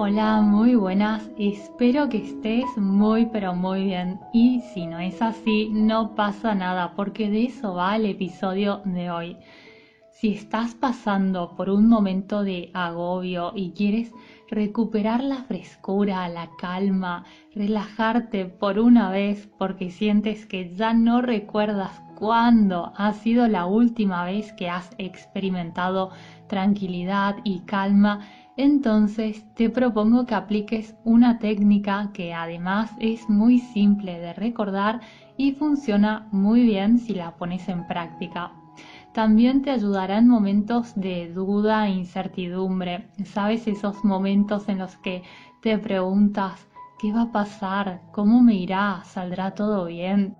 Hola, muy buenas. Espero que estés muy pero muy bien. Y si no es así, no pasa nada, porque de eso va el episodio de hoy. Si estás pasando por un momento de agobio y quieres recuperar la frescura, la calma, relajarte por una vez porque sientes que ya no recuerdas cuándo ha sido la última vez que has experimentado tranquilidad y calma, entonces te propongo que apliques una técnica que además es muy simple de recordar y funciona muy bien si la pones en práctica. También te ayudará en momentos de duda e incertidumbre. ¿Sabes esos momentos en los que te preguntas qué va a pasar? ¿Cómo me irá? ¿Saldrá todo bien?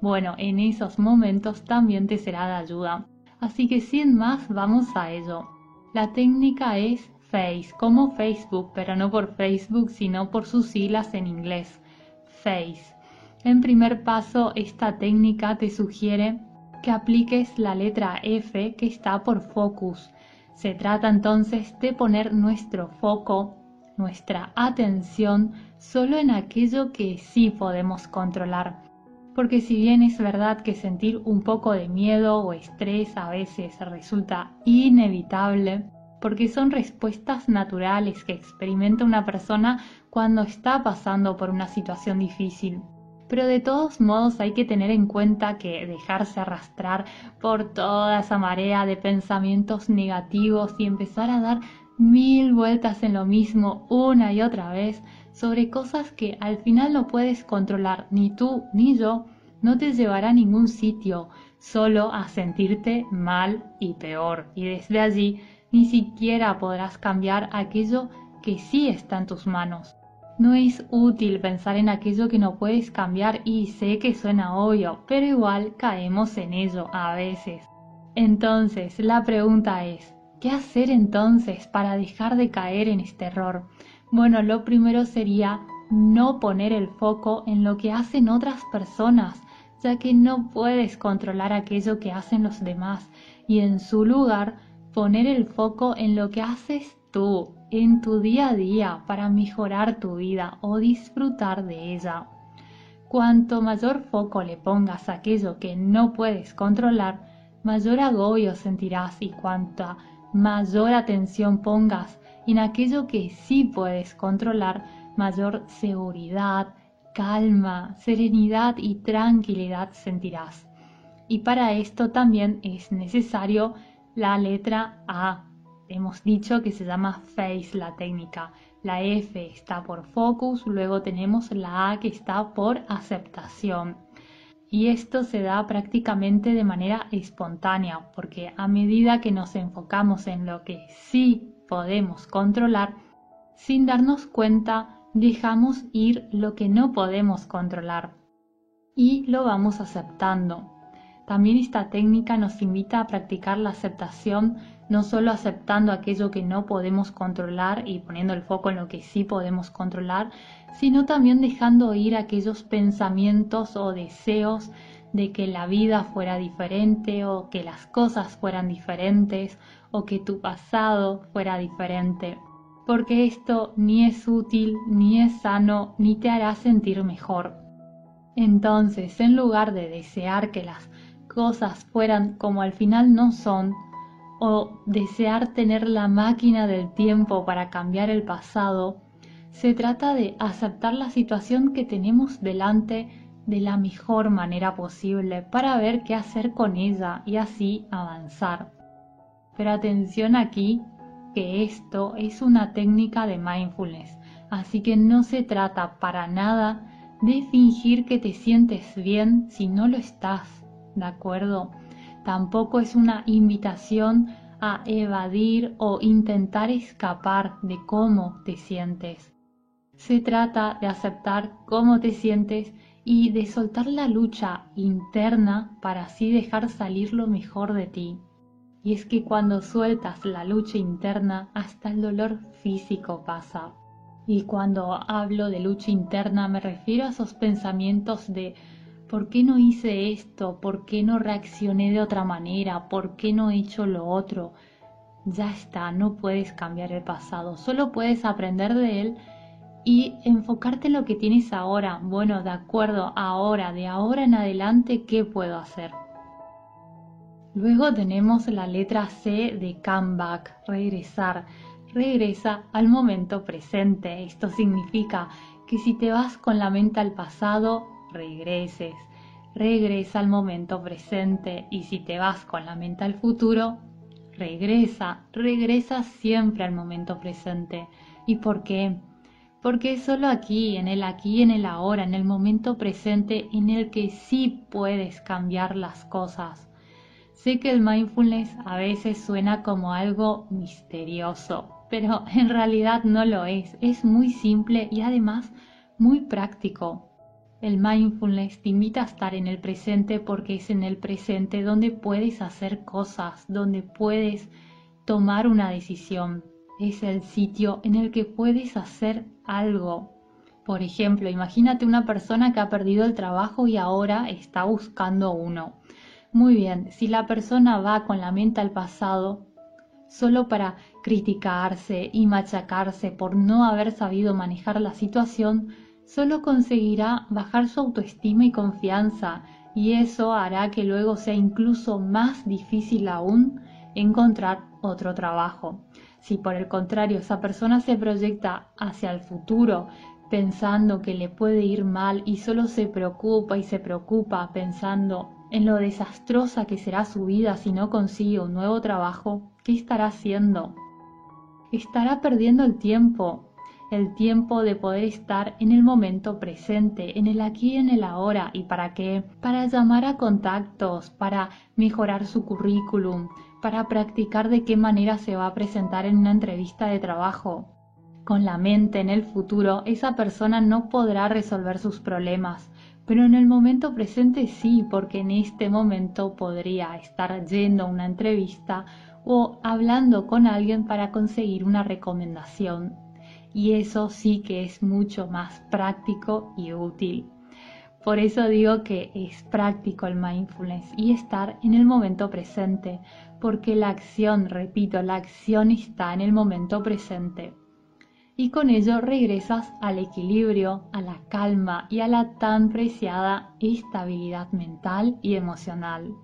Bueno, en esos momentos también te será de ayuda. Así que sin más, vamos a ello. La técnica es Face, como Facebook, pero no por Facebook, sino por sus siglas en inglés, Face. En primer paso, esta técnica te sugiere que apliques la letra F que está por focus. Se trata entonces de poner nuestro foco, nuestra atención, solo en aquello que sí podemos controlar. Porque si bien es verdad que sentir un poco de miedo o estrés a veces resulta inevitable, porque son respuestas naturales que experimenta una persona cuando está pasando por una situación difícil. Pero de todos modos hay que tener en cuenta que dejarse arrastrar por toda esa marea de pensamientos negativos y empezar a dar mil vueltas en lo mismo una y otra vez sobre cosas que al final no puedes controlar ni tú ni yo, no te llevará a ningún sitio, solo a sentirte mal y peor. Y desde allí ni siquiera podrás cambiar aquello que sí está en tus manos. No es útil pensar en aquello que no puedes cambiar y sé que suena obvio, pero igual caemos en ello a veces. Entonces, la pregunta es, ¿qué hacer entonces para dejar de caer en este error? Bueno, lo primero sería no poner el foco en lo que hacen otras personas, ya que no puedes controlar aquello que hacen los demás y en su lugar poner el foco en lo que haces tú, en tu día a día, para mejorar tu vida o disfrutar de ella. Cuanto mayor foco le pongas a aquello que no puedes controlar, mayor agobio sentirás y cuanta mayor atención pongas en aquello que sí puedes controlar, mayor seguridad, calma, serenidad y tranquilidad sentirás. Y para esto también es necesario la letra A. Hemos dicho que se llama face la técnica. La F está por focus, luego tenemos la A que está por aceptación. Y esto se da prácticamente de manera espontánea, porque a medida que nos enfocamos en lo que sí podemos controlar, sin darnos cuenta, dejamos ir lo que no podemos controlar y lo vamos aceptando. También esta técnica nos invita a practicar la aceptación, no solo aceptando aquello que no podemos controlar y poniendo el foco en lo que sí podemos controlar, sino también dejando ir aquellos pensamientos o deseos de que la vida fuera diferente o que las cosas fueran diferentes o que tu pasado fuera diferente. Porque esto ni es útil, ni es sano, ni te hará sentir mejor. Entonces, en lugar de desear que las cosas fueran como al final no son, o desear tener la máquina del tiempo para cambiar el pasado, se trata de aceptar la situación que tenemos delante de la mejor manera posible para ver qué hacer con ella y así avanzar. Pero atención aquí que esto es una técnica de mindfulness, así que no se trata para nada de fingir que te sientes bien si no lo estás ¿de acuerdo? Tampoco es una invitación a evadir o intentar escapar de cómo te sientes. Se trata de aceptar cómo te sientes y de soltar la lucha interna para así dejar salir lo mejor de ti. Y es que cuando sueltas la lucha interna, hasta el dolor físico pasa. Y cuando hablo de lucha interna me refiero a esos pensamientos de ¿por qué no hice esto? ¿Por qué no reaccioné de otra manera? ¿Por qué no he hecho lo otro? ya está, no puedes cambiar el pasado, solo puedes aprender de él y enfocarte en lo que tienes ahora. Bueno, de acuerdo, ahora, de ahora en adelante, ¿qué puedo hacer? Luego tenemos la letra C de comeback, regresar. Regresa al momento presente. Esto significa que si te vas con la mente al pasado, regreses. Regresa al momento presente y si te vas con la mente al futuro, regresa. Regresa siempre al momento presente. ¿Y por qué? Porque es solo aquí, en el aquí, en el ahora, en el momento presente en el que sí puedes cambiar las cosas Sé que el mindfulness a veces suena como algo misterioso, pero en realidad no lo es. Es muy simple y además muy práctico. El mindfulness te invita a estar en el presente porque es en el presente donde puedes hacer cosas, donde puedes tomar una decisión. Es el sitio en el que puedes hacer algo. Por ejemplo, imagínate una persona que ha perdido el trabajo y ahora está buscando uno. Muy bien, si la persona va con la mente al pasado solo para criticarse y machacarse por no haber sabido manejar la situación, solo conseguirá bajar su autoestima y confianza y eso hará que luego sea incluso más difícil aún encontrar otro trabajo. Si por el contrario esa persona se proyecta hacia el futuro pensando que le puede ir mal y solo se preocupa y se preocupa pensando en lo desastrosa que será su vida si no consigue un nuevo trabajo, ¿qué estará haciendo? Estará perdiendo el tiempo, el tiempo de poder estar en el momento presente, en el aquí y en el ahora. ¿Y para qué? Para llamar a contactos, para mejorar su currículum, para practicar de qué manera se va a presentar en una entrevista de trabajo. Con la mente en el futuro, esa persona no podrá resolver sus problemas, pero en el momento presente sí, porque en este momento podría estar yendo a una entrevista o hablando con alguien para conseguir una recomendación. Y eso sí que es mucho más práctico y útil. Por eso digo que es práctico el mindfulness y estar en el momento presente, porque la acción, repito, la acción está en el momento presente y con ello regresas al equilibrio, a la calma y a la tan preciada estabilidad mental y emocional.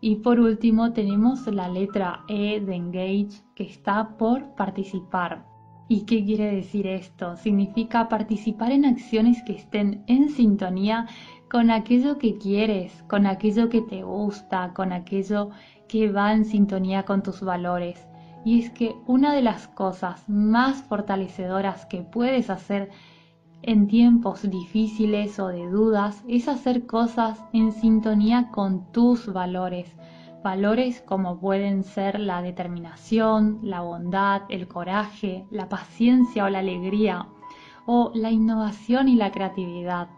Y por último tenemos la letra E de Engage que está por participar. ¿Y qué quiere decir esto? Significa participar en acciones que estén en sintonía con aquello que quieres, con aquello que te gusta, con aquello que va en sintonía con tus valores y es que una de las cosas más fortalecedoras que puedes hacer en tiempos difíciles o de dudas es hacer cosas en sintonía con tus valores. Valores como pueden ser la determinación, la bondad, el coraje, la paciencia o la alegría, o la innovación y la creatividad.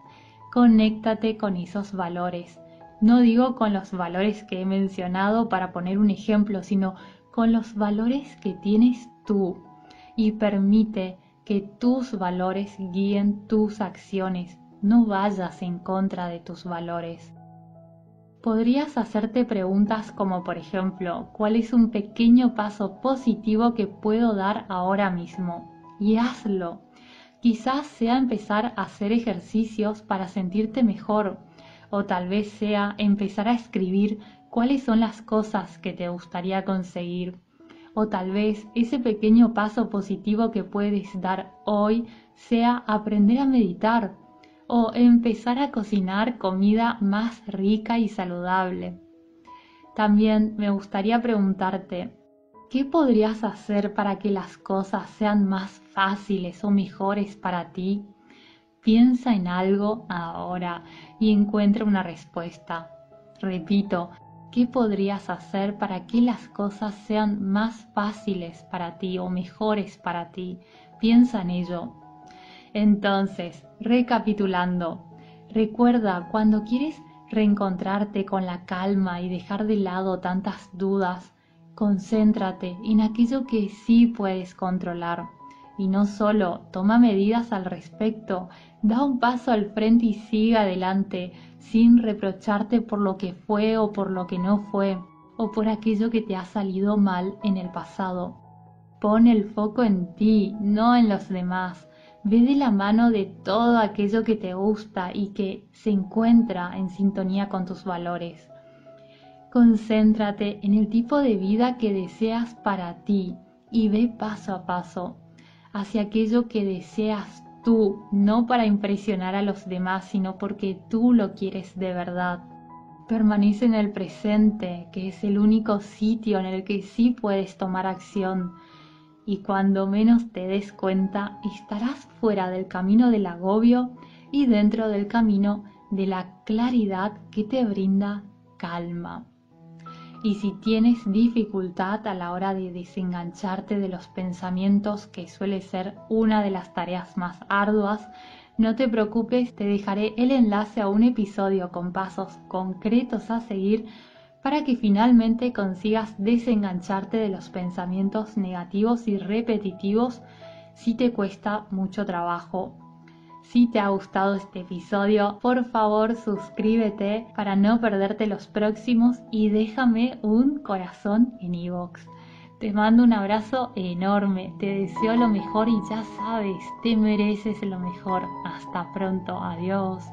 Conéctate con esos valores. No digo con los valores que he mencionado para poner un ejemplo, sino con los valores que tienes tú y permite que tus valores guíen tus acciones. No vayas en contra de tus valores. Podrías hacerte preguntas como por ejemplo, ¿cuál es un pequeño paso positivo que puedo dar ahora mismo? Y hazlo. Quizás sea empezar a hacer ejercicios para sentirte mejor, o tal vez sea empezar a escribir cuáles son las cosas que te gustaría conseguir o tal vez ese pequeño paso positivo que puedes dar hoy sea aprender a meditar o empezar a cocinar comida más rica y saludable. También me gustaría preguntarte, ¿qué podrías hacer para que las cosas sean más fáciles o mejores para ti? Piensa en algo ahora y encuentra una respuesta. Repito, ¿Qué podrías hacer para que las cosas sean más fáciles para ti o mejores para ti? Piensa en ello. Entonces, recapitulando, recuerda cuando quieres reencontrarte con la calma y dejar de lado tantas dudas, concéntrate en aquello que sí puedes controlar. Y no solo, toma medidas al respecto, da un paso al frente y sigue adelante sin reprocharte por lo que fue o por lo que no fue. o por aquello que te ha salido mal en el pasado. Pon el foco en ti, no en los demás. Ve de la mano de todo aquello que te gusta y que se encuentra en sintonía con tus valores. Concéntrate en el tipo de vida que deseas para ti y ve paso a paso hacia aquello que deseas tú, no para impresionar a los demás, sino porque tú lo quieres de verdad. Permanece en el presente, que es el único sitio en el que sí puedes tomar acción. Y cuando menos te des cuenta, estarás fuera del camino del agobio y dentro del camino de la claridad que te brinda calma. Y si tienes dificultad a la hora de desengancharte de los pensamientos, que suele ser una de las tareas más arduas, no te preocupes, te dejaré el enlace a un episodio con pasos concretos a seguir para que finalmente consigas desengancharte de los pensamientos negativos y repetitivos si te cuesta mucho trabajo si te ha gustado este episodio, por favor suscríbete para no perderte los próximos y déjame un corazón en iVoox. Te mando un abrazo enorme, te deseo lo mejor y ya sabes, te mereces lo mejor. Hasta pronto, adiós.